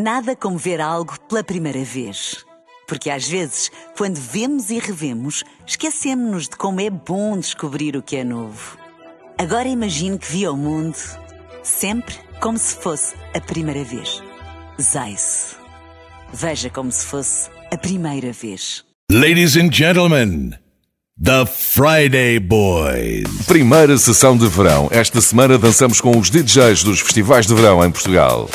Nada como ver algo pela primeira vez. Porque às vezes, quando vemos e revemos, esquecemos-nos de como é bom descobrir o que é novo. Agora imagine que viu o mundo sempre como se fosse a primeira vez. Zais. Veja como se fosse a primeira vez. Ladies and gentlemen, The Friday Boys. Primeira sessão de verão. Esta semana dançamos com os DJs dos festivais de verão em Portugal.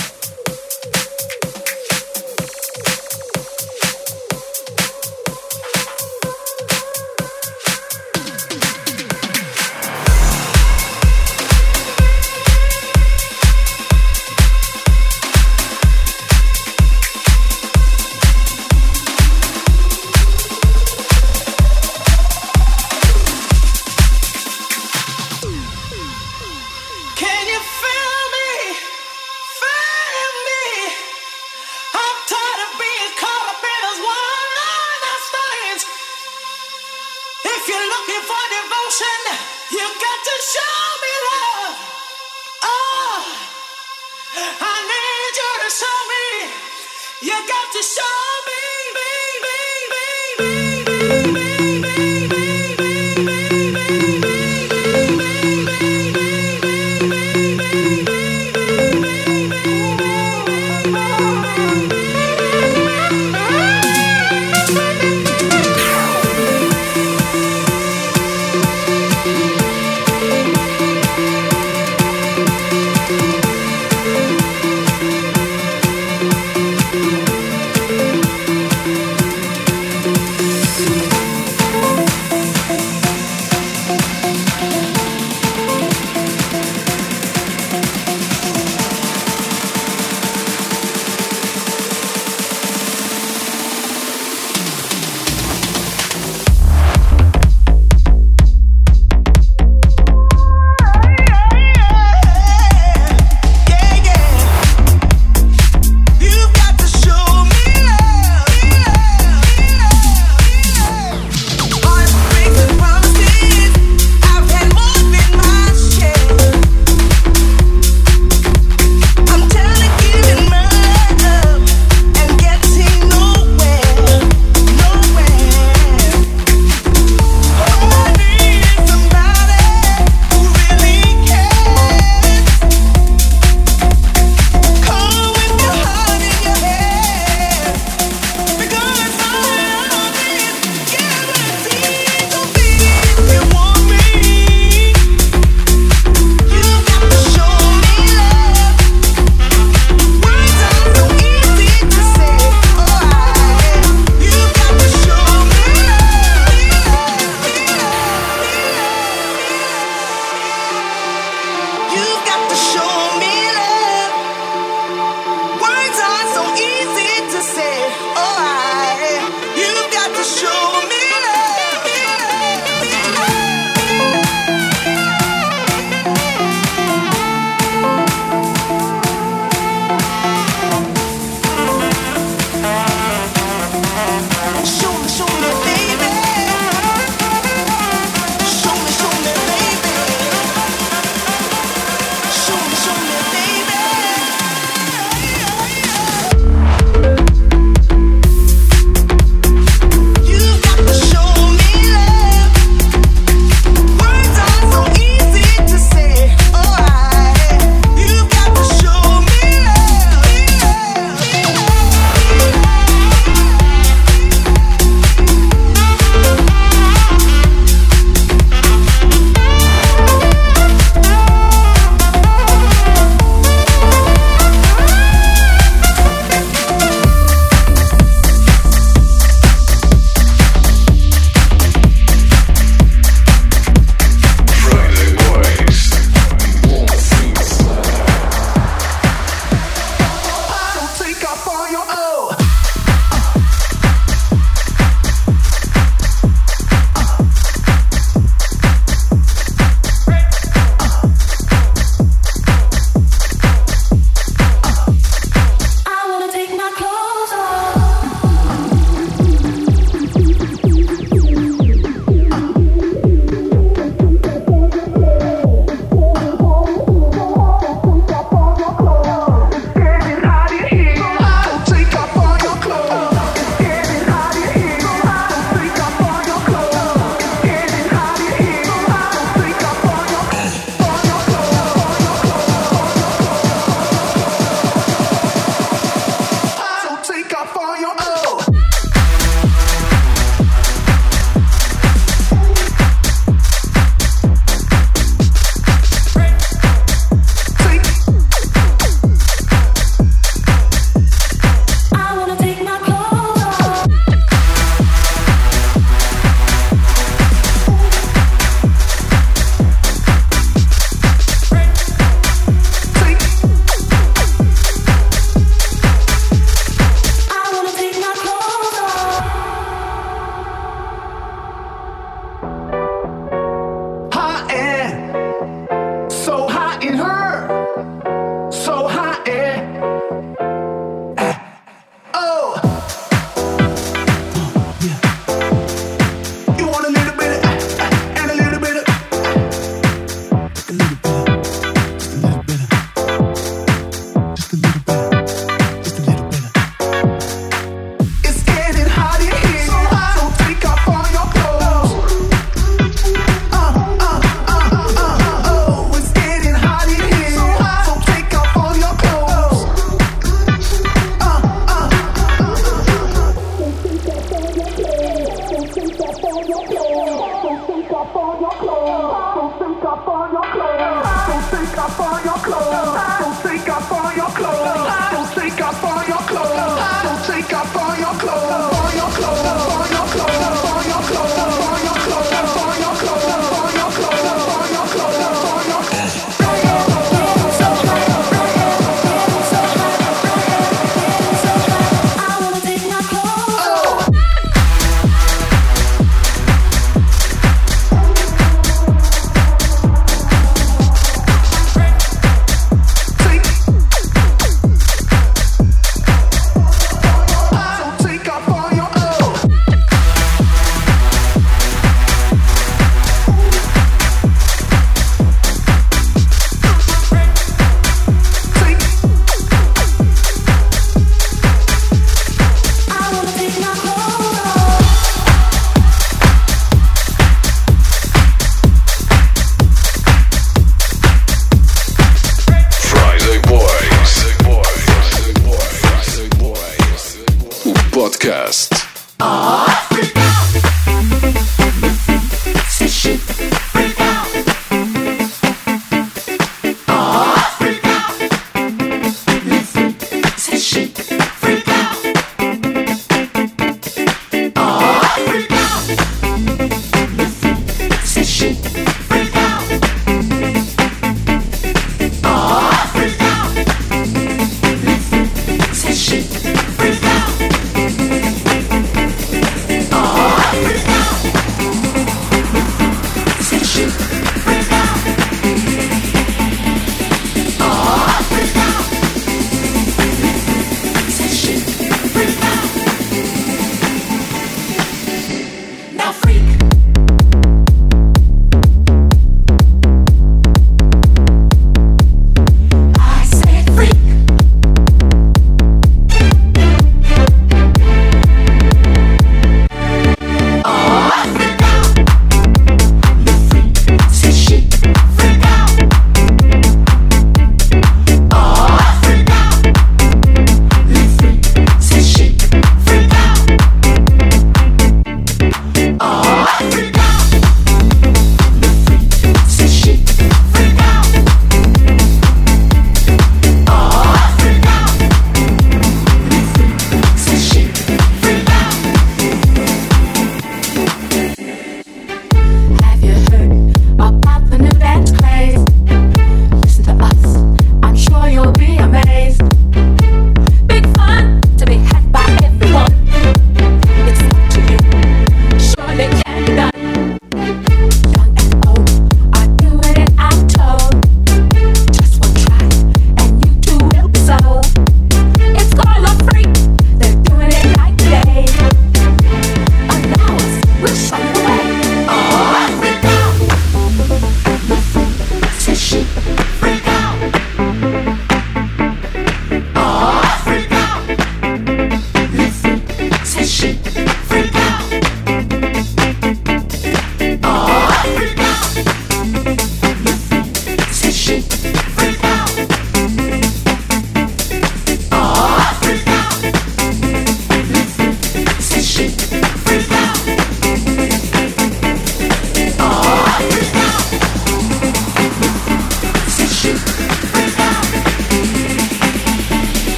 Friday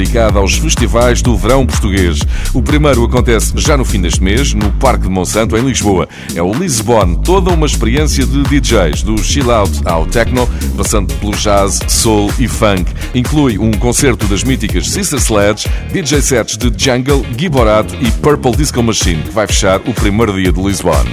dedicada aos festivais do verão português. O primeiro acontece já no fim deste mês, no Parque de Monsanto, em Lisboa. É o Lisbon, toda uma experiência de DJs, do chill out ao techno, passando pelo jazz, soul e funk. Inclui um concerto das míticas Sister Sledge, DJ sets de Jungle, Giborato e Purple Disco Machine, que vai fechar o primeiro dia de Lisbon.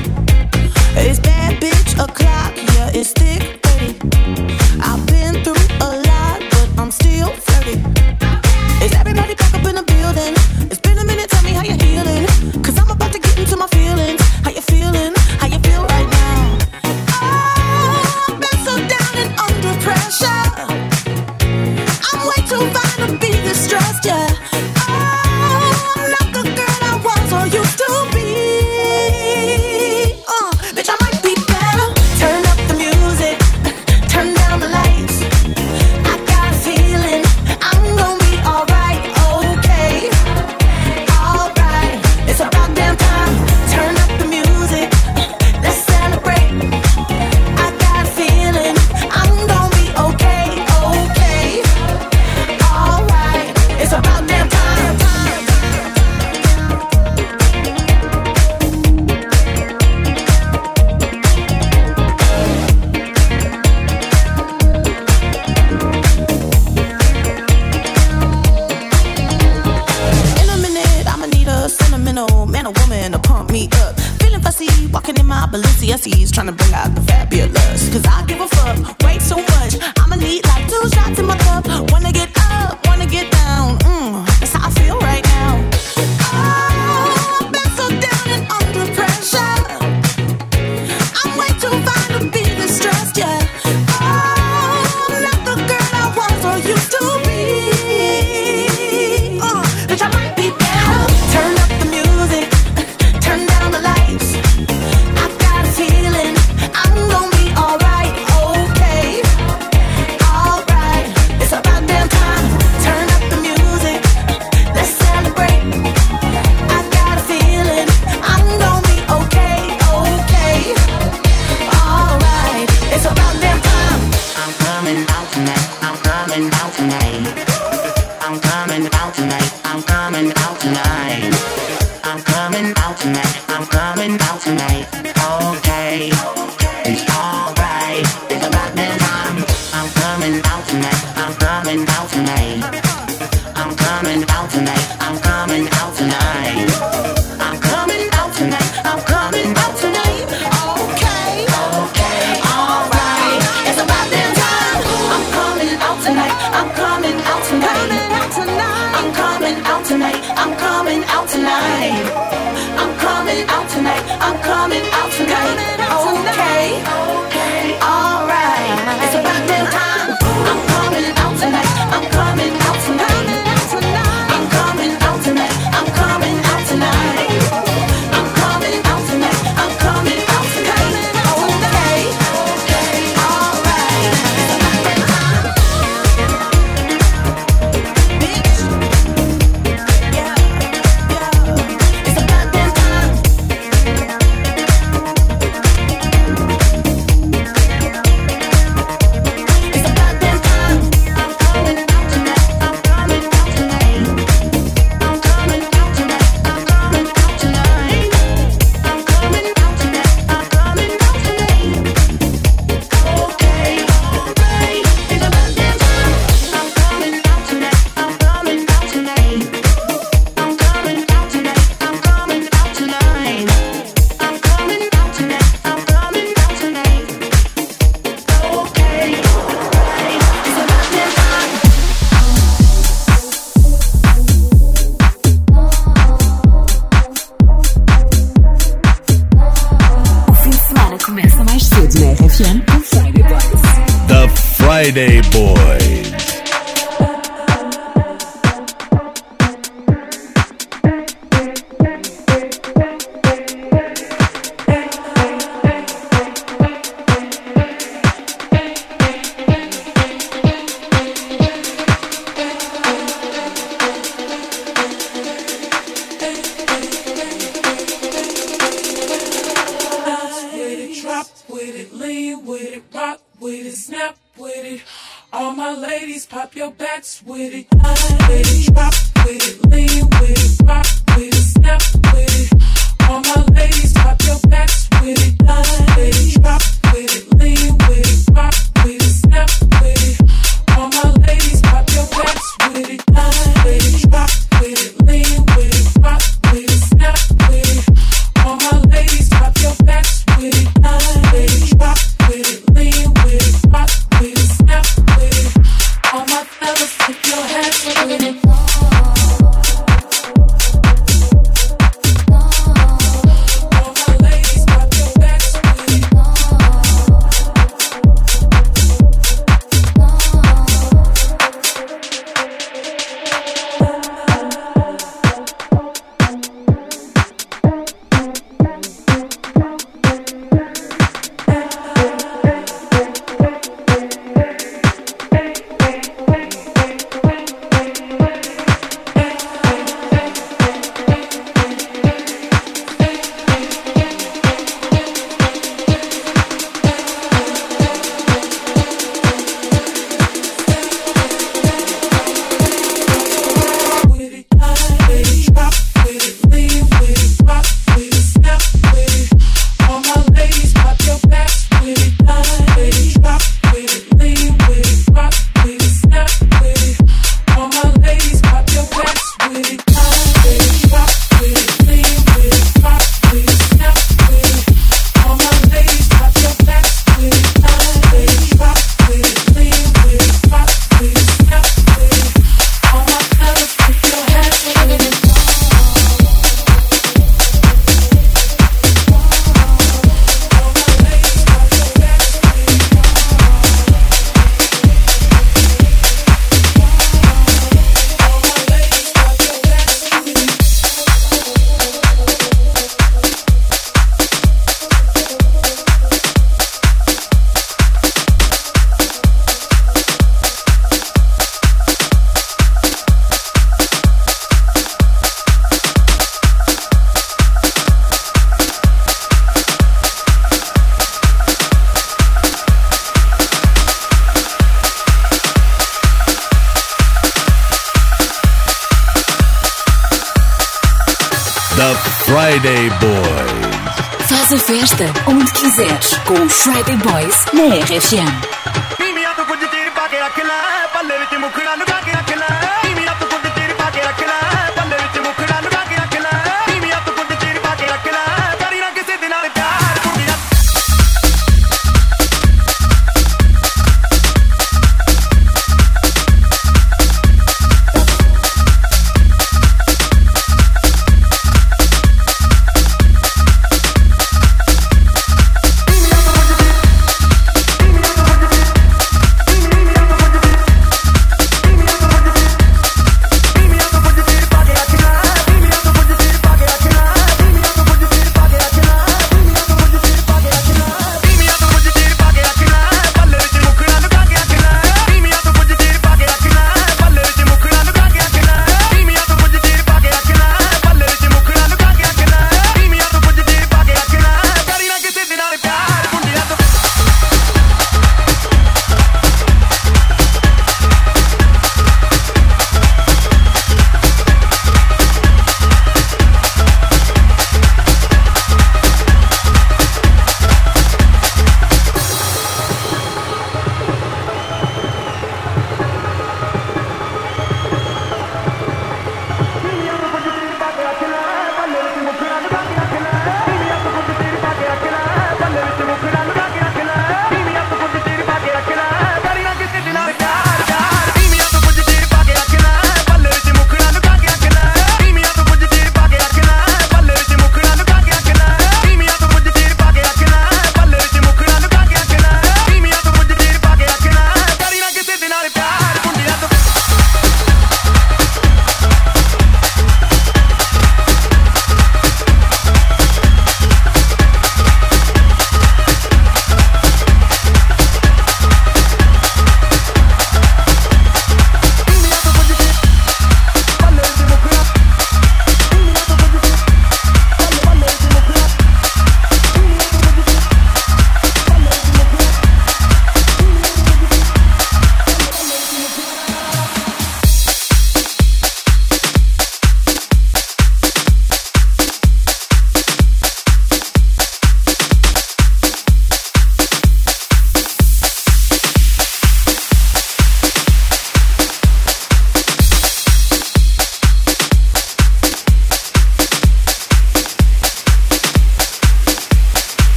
Com os Friday Boys na RFM.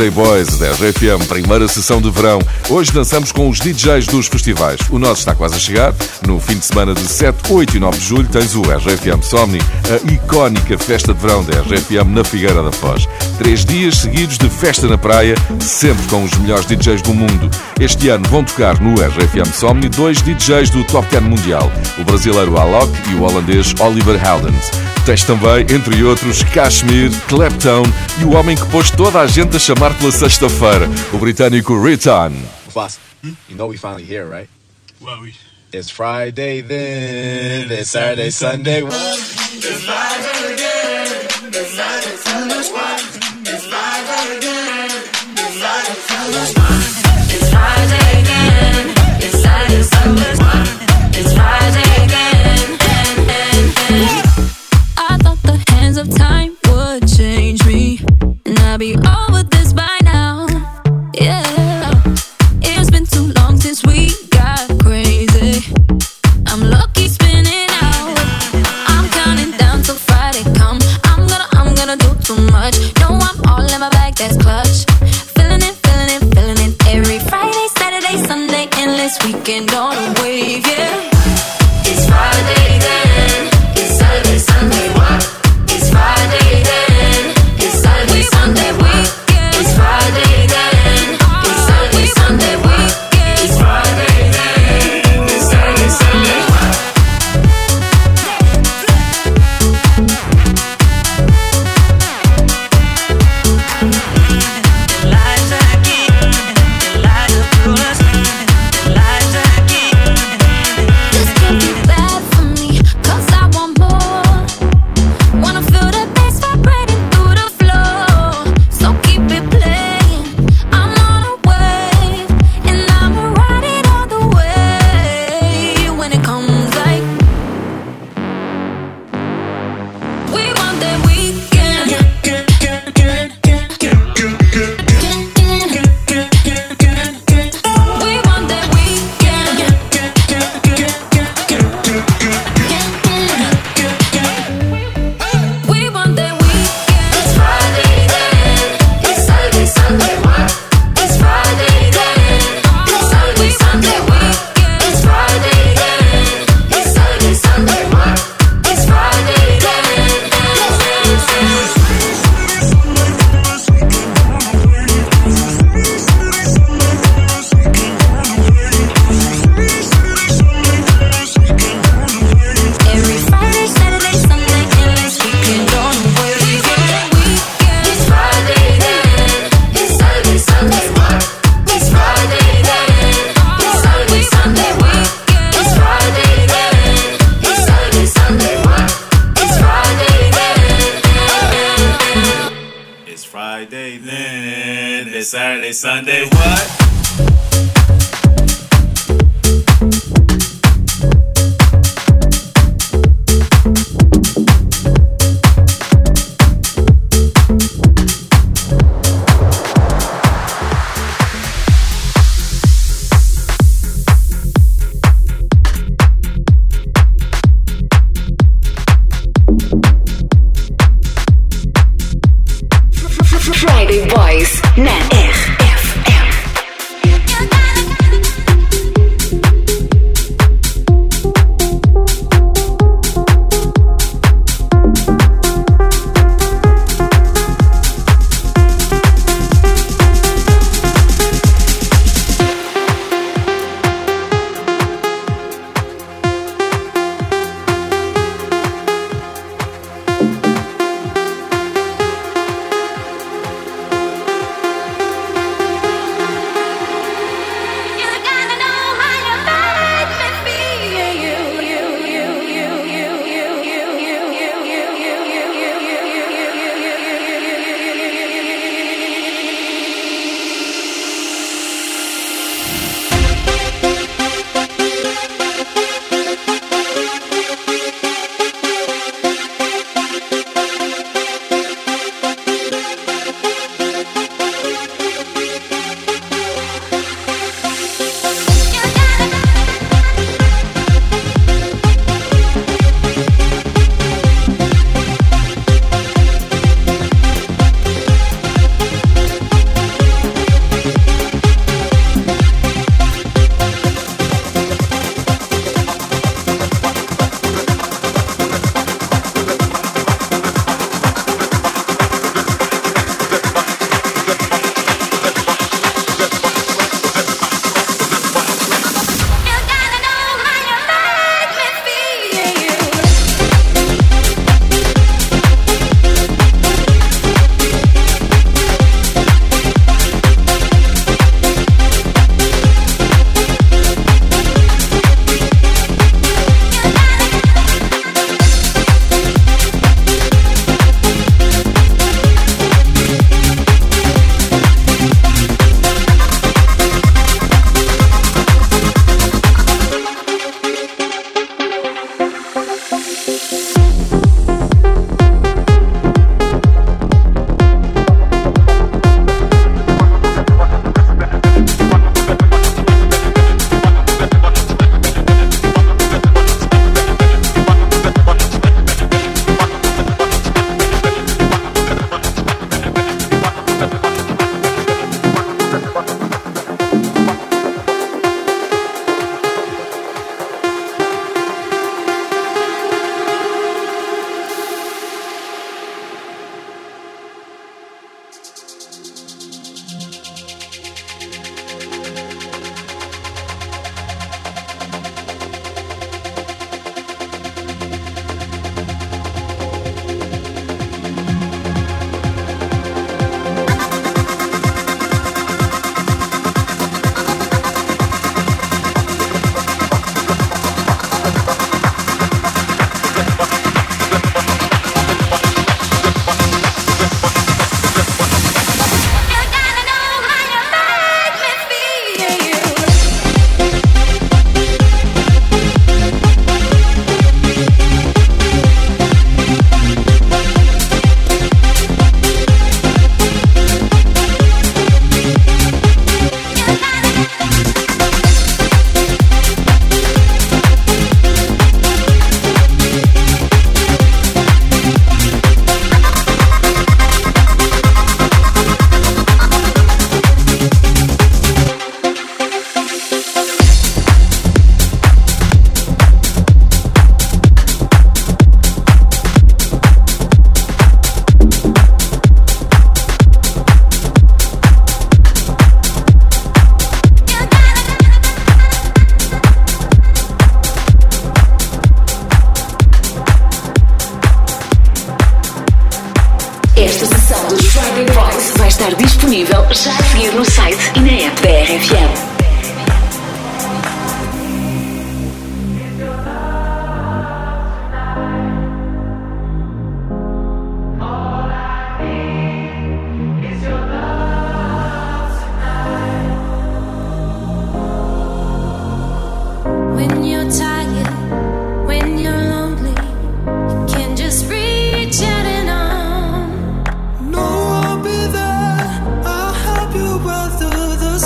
Friday Boys da RFM, primeira sessão de verão. Hoje dançamos com os DJs dos festivais. O nosso está quase a chegar. No fim de semana de 7, 8 e 9 de julho tens o RFM Somni, a icónica festa de verão da RFM na Figueira da Foz. Três dias seguidos de festa na praia, sempre com os melhores DJs do mundo. Este ano vão tocar no RFM Somni dois DJs do Top 10 Mundial, o brasileiro Alok e o holandês Oliver Heldens. Tens também, entre outros, Kashmir, Clapton e o homem que pôs toda a gente a chamar ar pela sexta-feira, o britânico Ritan. Boss, you know we finally here, right? Well, we... It's Friday then, it's Saturday, Sunday. It's live again, it's live again, it's it's live again. It's Friday again, it's It's Friday again. I thought the hands of time.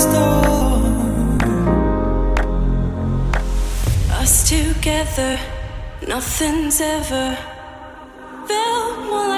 Storm. Us together, nothing's ever felt more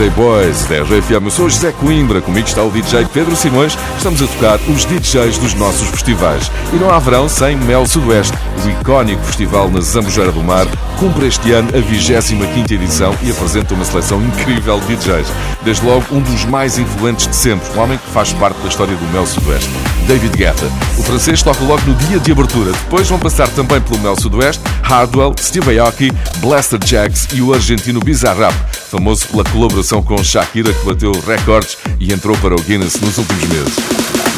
Friday Boys, da RFM. Eu sou José Coimbra, comigo está o DJ Pedro Simões. Estamos a tocar os DJs dos nossos festivais. E não há verão sem Mel Sudoeste. O icónico festival na Zambujeira do Mar cumpre este ano a 25ª edição e apresenta uma seleção incrível de DJs. Desde logo, um dos mais influentes de sempre, um homem que faz parte da história do Mel Sudoeste, David Guetta. O francês toca logo no dia de abertura. Depois vão passar também pelo Mel Sudoeste Hardwell, Steve Aoki, Blaster Jacks e o argentino Bizarrap, famoso pela colaboração com Shakira, que bateu recordes e entrou para o Guinness nos últimos meses.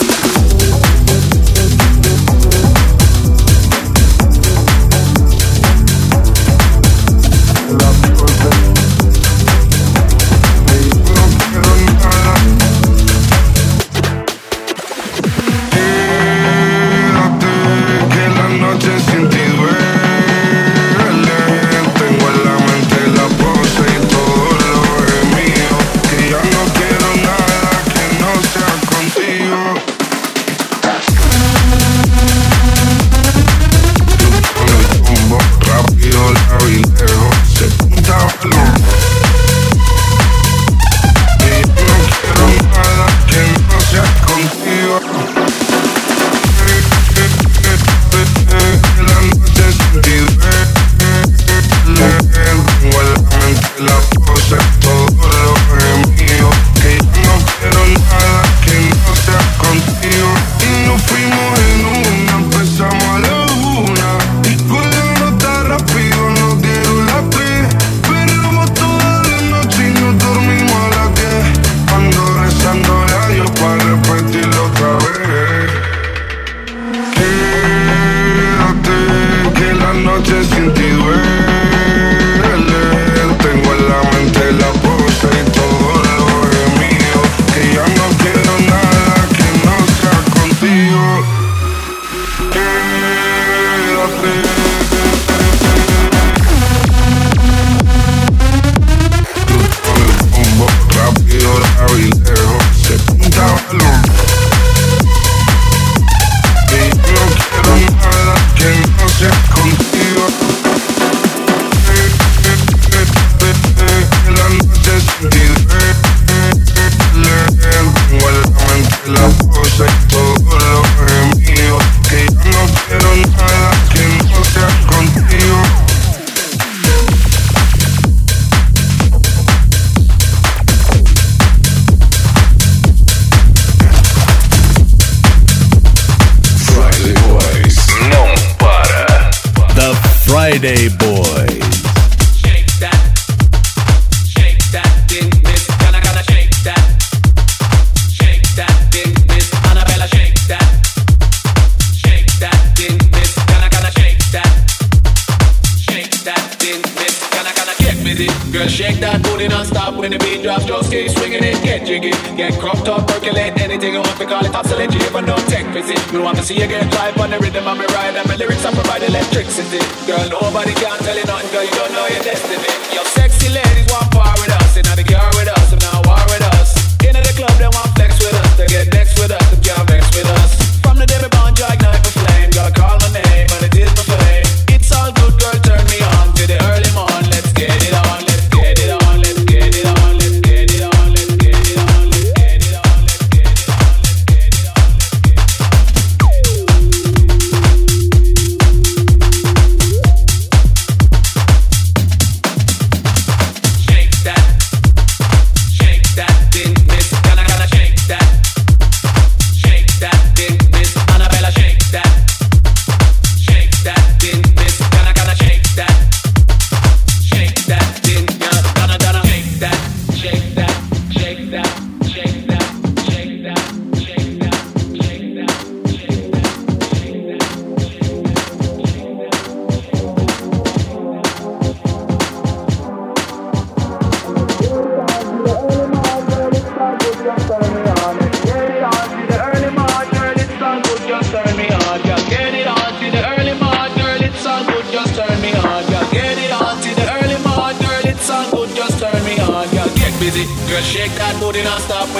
Day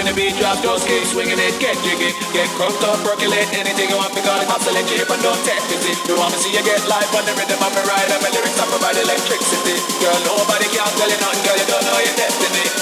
when the beat drops, just keep swinging it, get jiggy, get crunked up, percolate anything you want because I'm cheap and don't test it. You want to see you get life on the rhythm of my ride, and my lyrics I provide electricity. Girl, nobody can tell you nothing, girl, you don't know your destiny.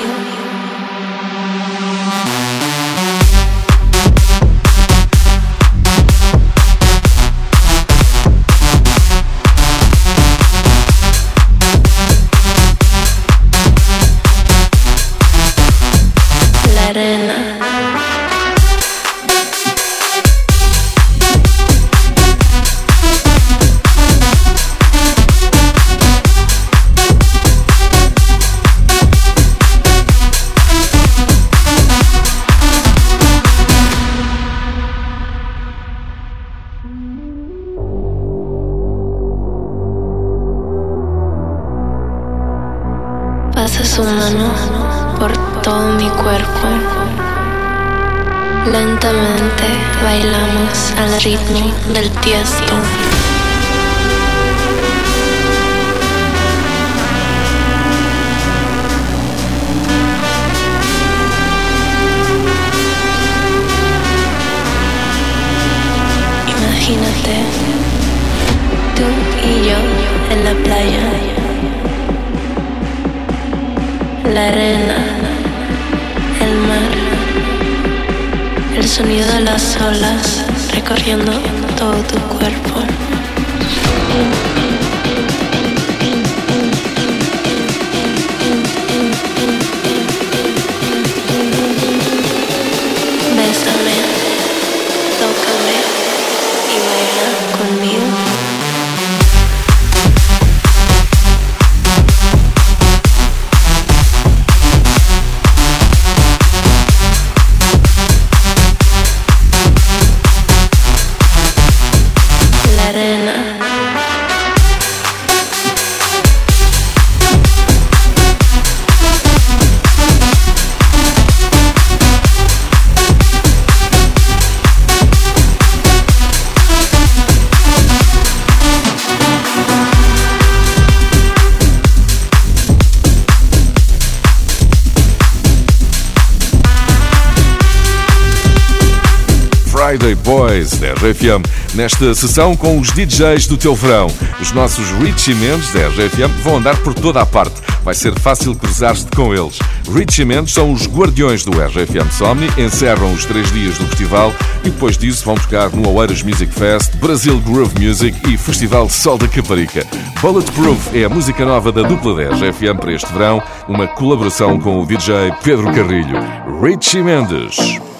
Imagínate, tú y yo en la playa, la arena, el mar, el sonido de las olas recorriendo todo tu cuerpo. RFM. Nesta sessão com os DJs do teu verão, os nossos Richie Mendes da RFM vão andar por toda a parte. Vai ser fácil cruzar-te com eles. Richie Mendes são os guardiões do RFM Somni, encerram os três dias do festival e depois disso vão tocar no Oeiras Music Fest, Brasil Groove Music e Festival Sol da Caparica. Bulletproof é a música nova da dupla da FM para este verão, uma colaboração com o DJ Pedro Carrilho. Richie Mendes.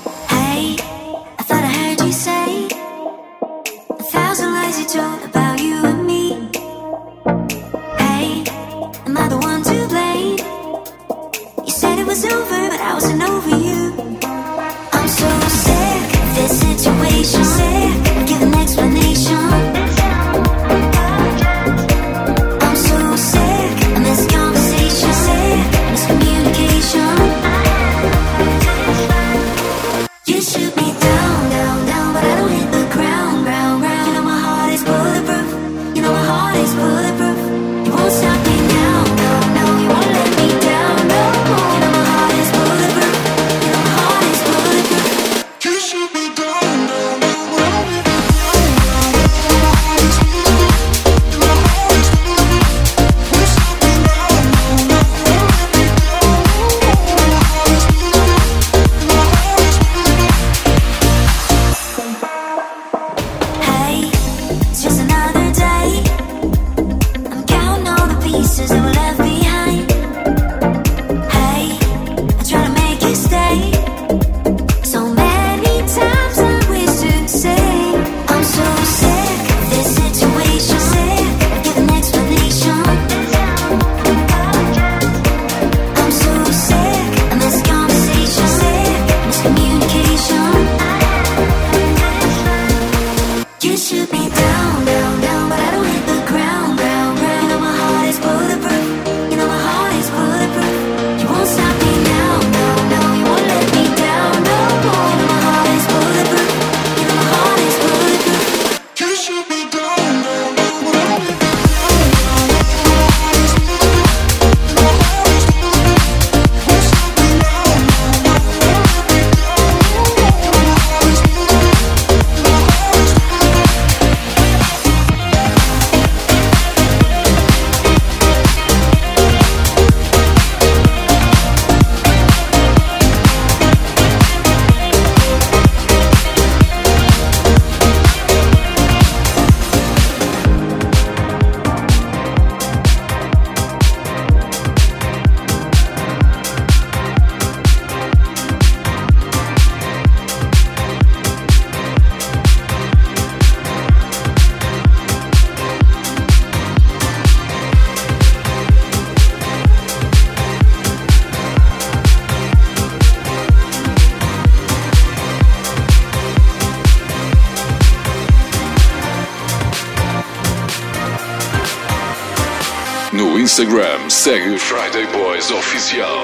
Segue o Friday Boys Oficial.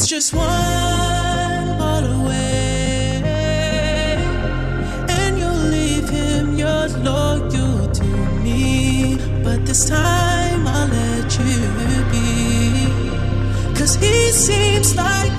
It's just one ball away, and you'll leave him your loyal to me. But this time I'll let you be, cause he seems like.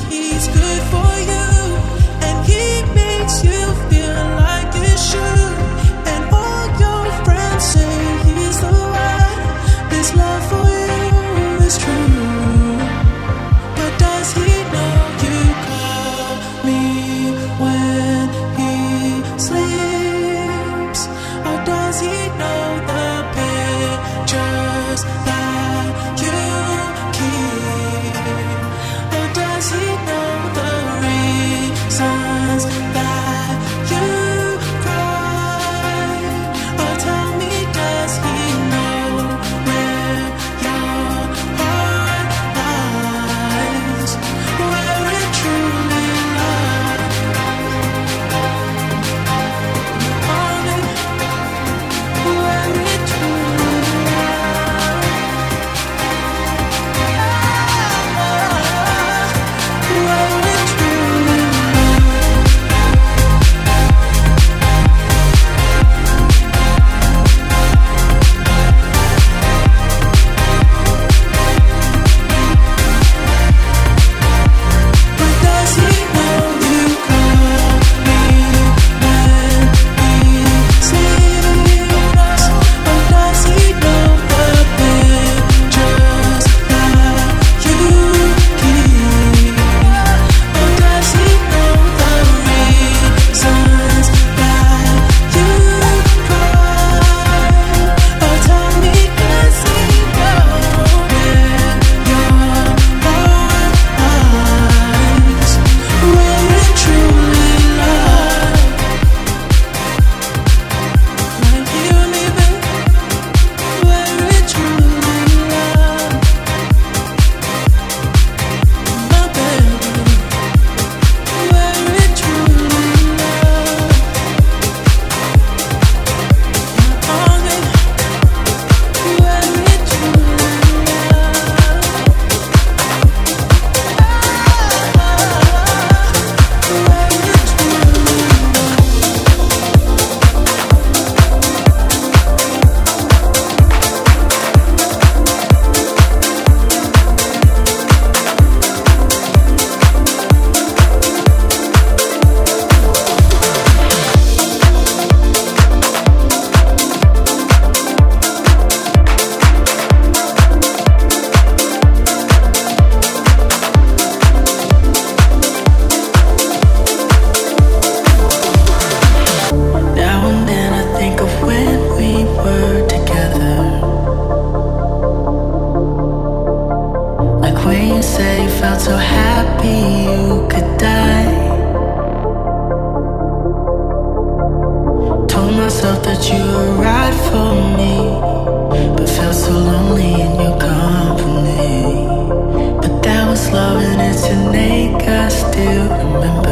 told myself that you were right for me, but felt so lonely in your company. But that was love, and it's innate. I still remember.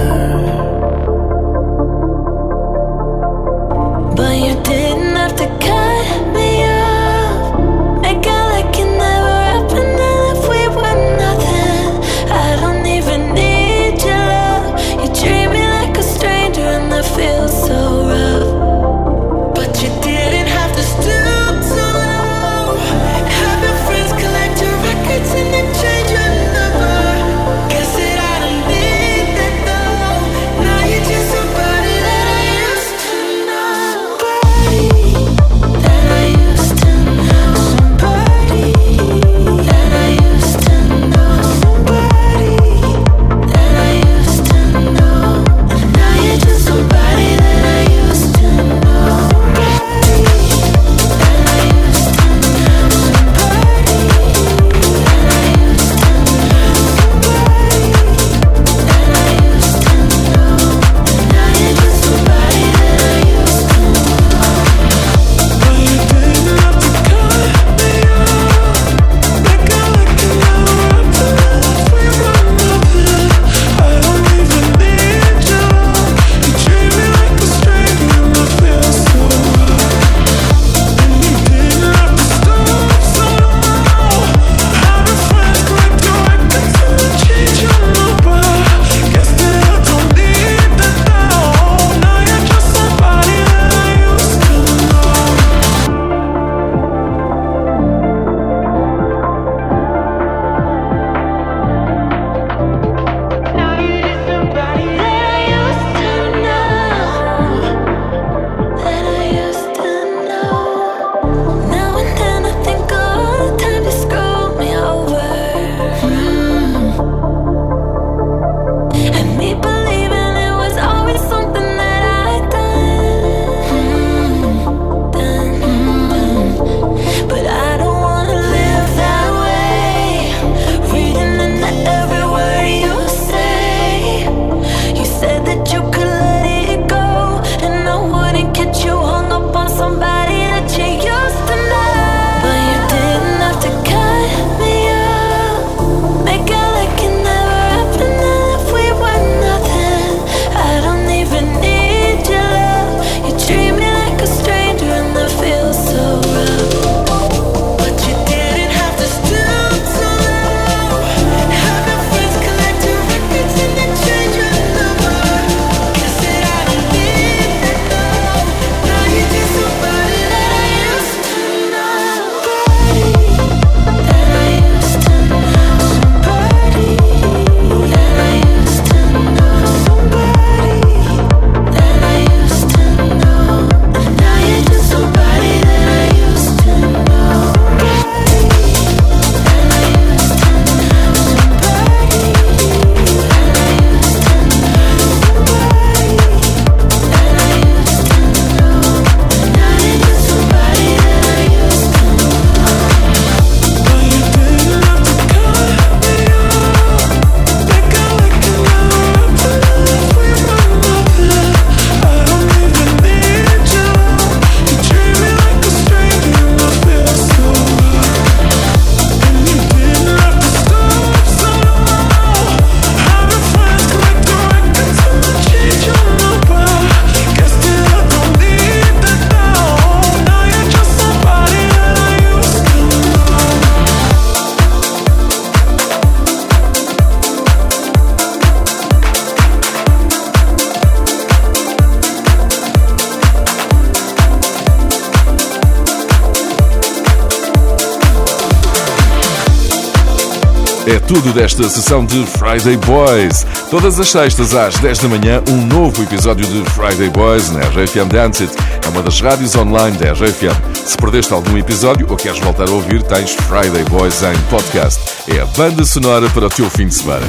Tudo desta sessão de Friday Boys. Todas as sextas às 10 da manhã, um novo episódio de Friday Boys na RFM Dance It. É uma das rádios online da RFM. Se perdeste algum episódio ou queres voltar a ouvir, tens Friday Boys em podcast. É a banda sonora para o teu fim de semana.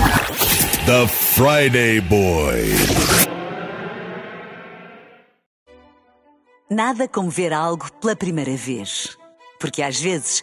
The Friday Boys. Nada como ver algo pela primeira vez. Porque às vezes,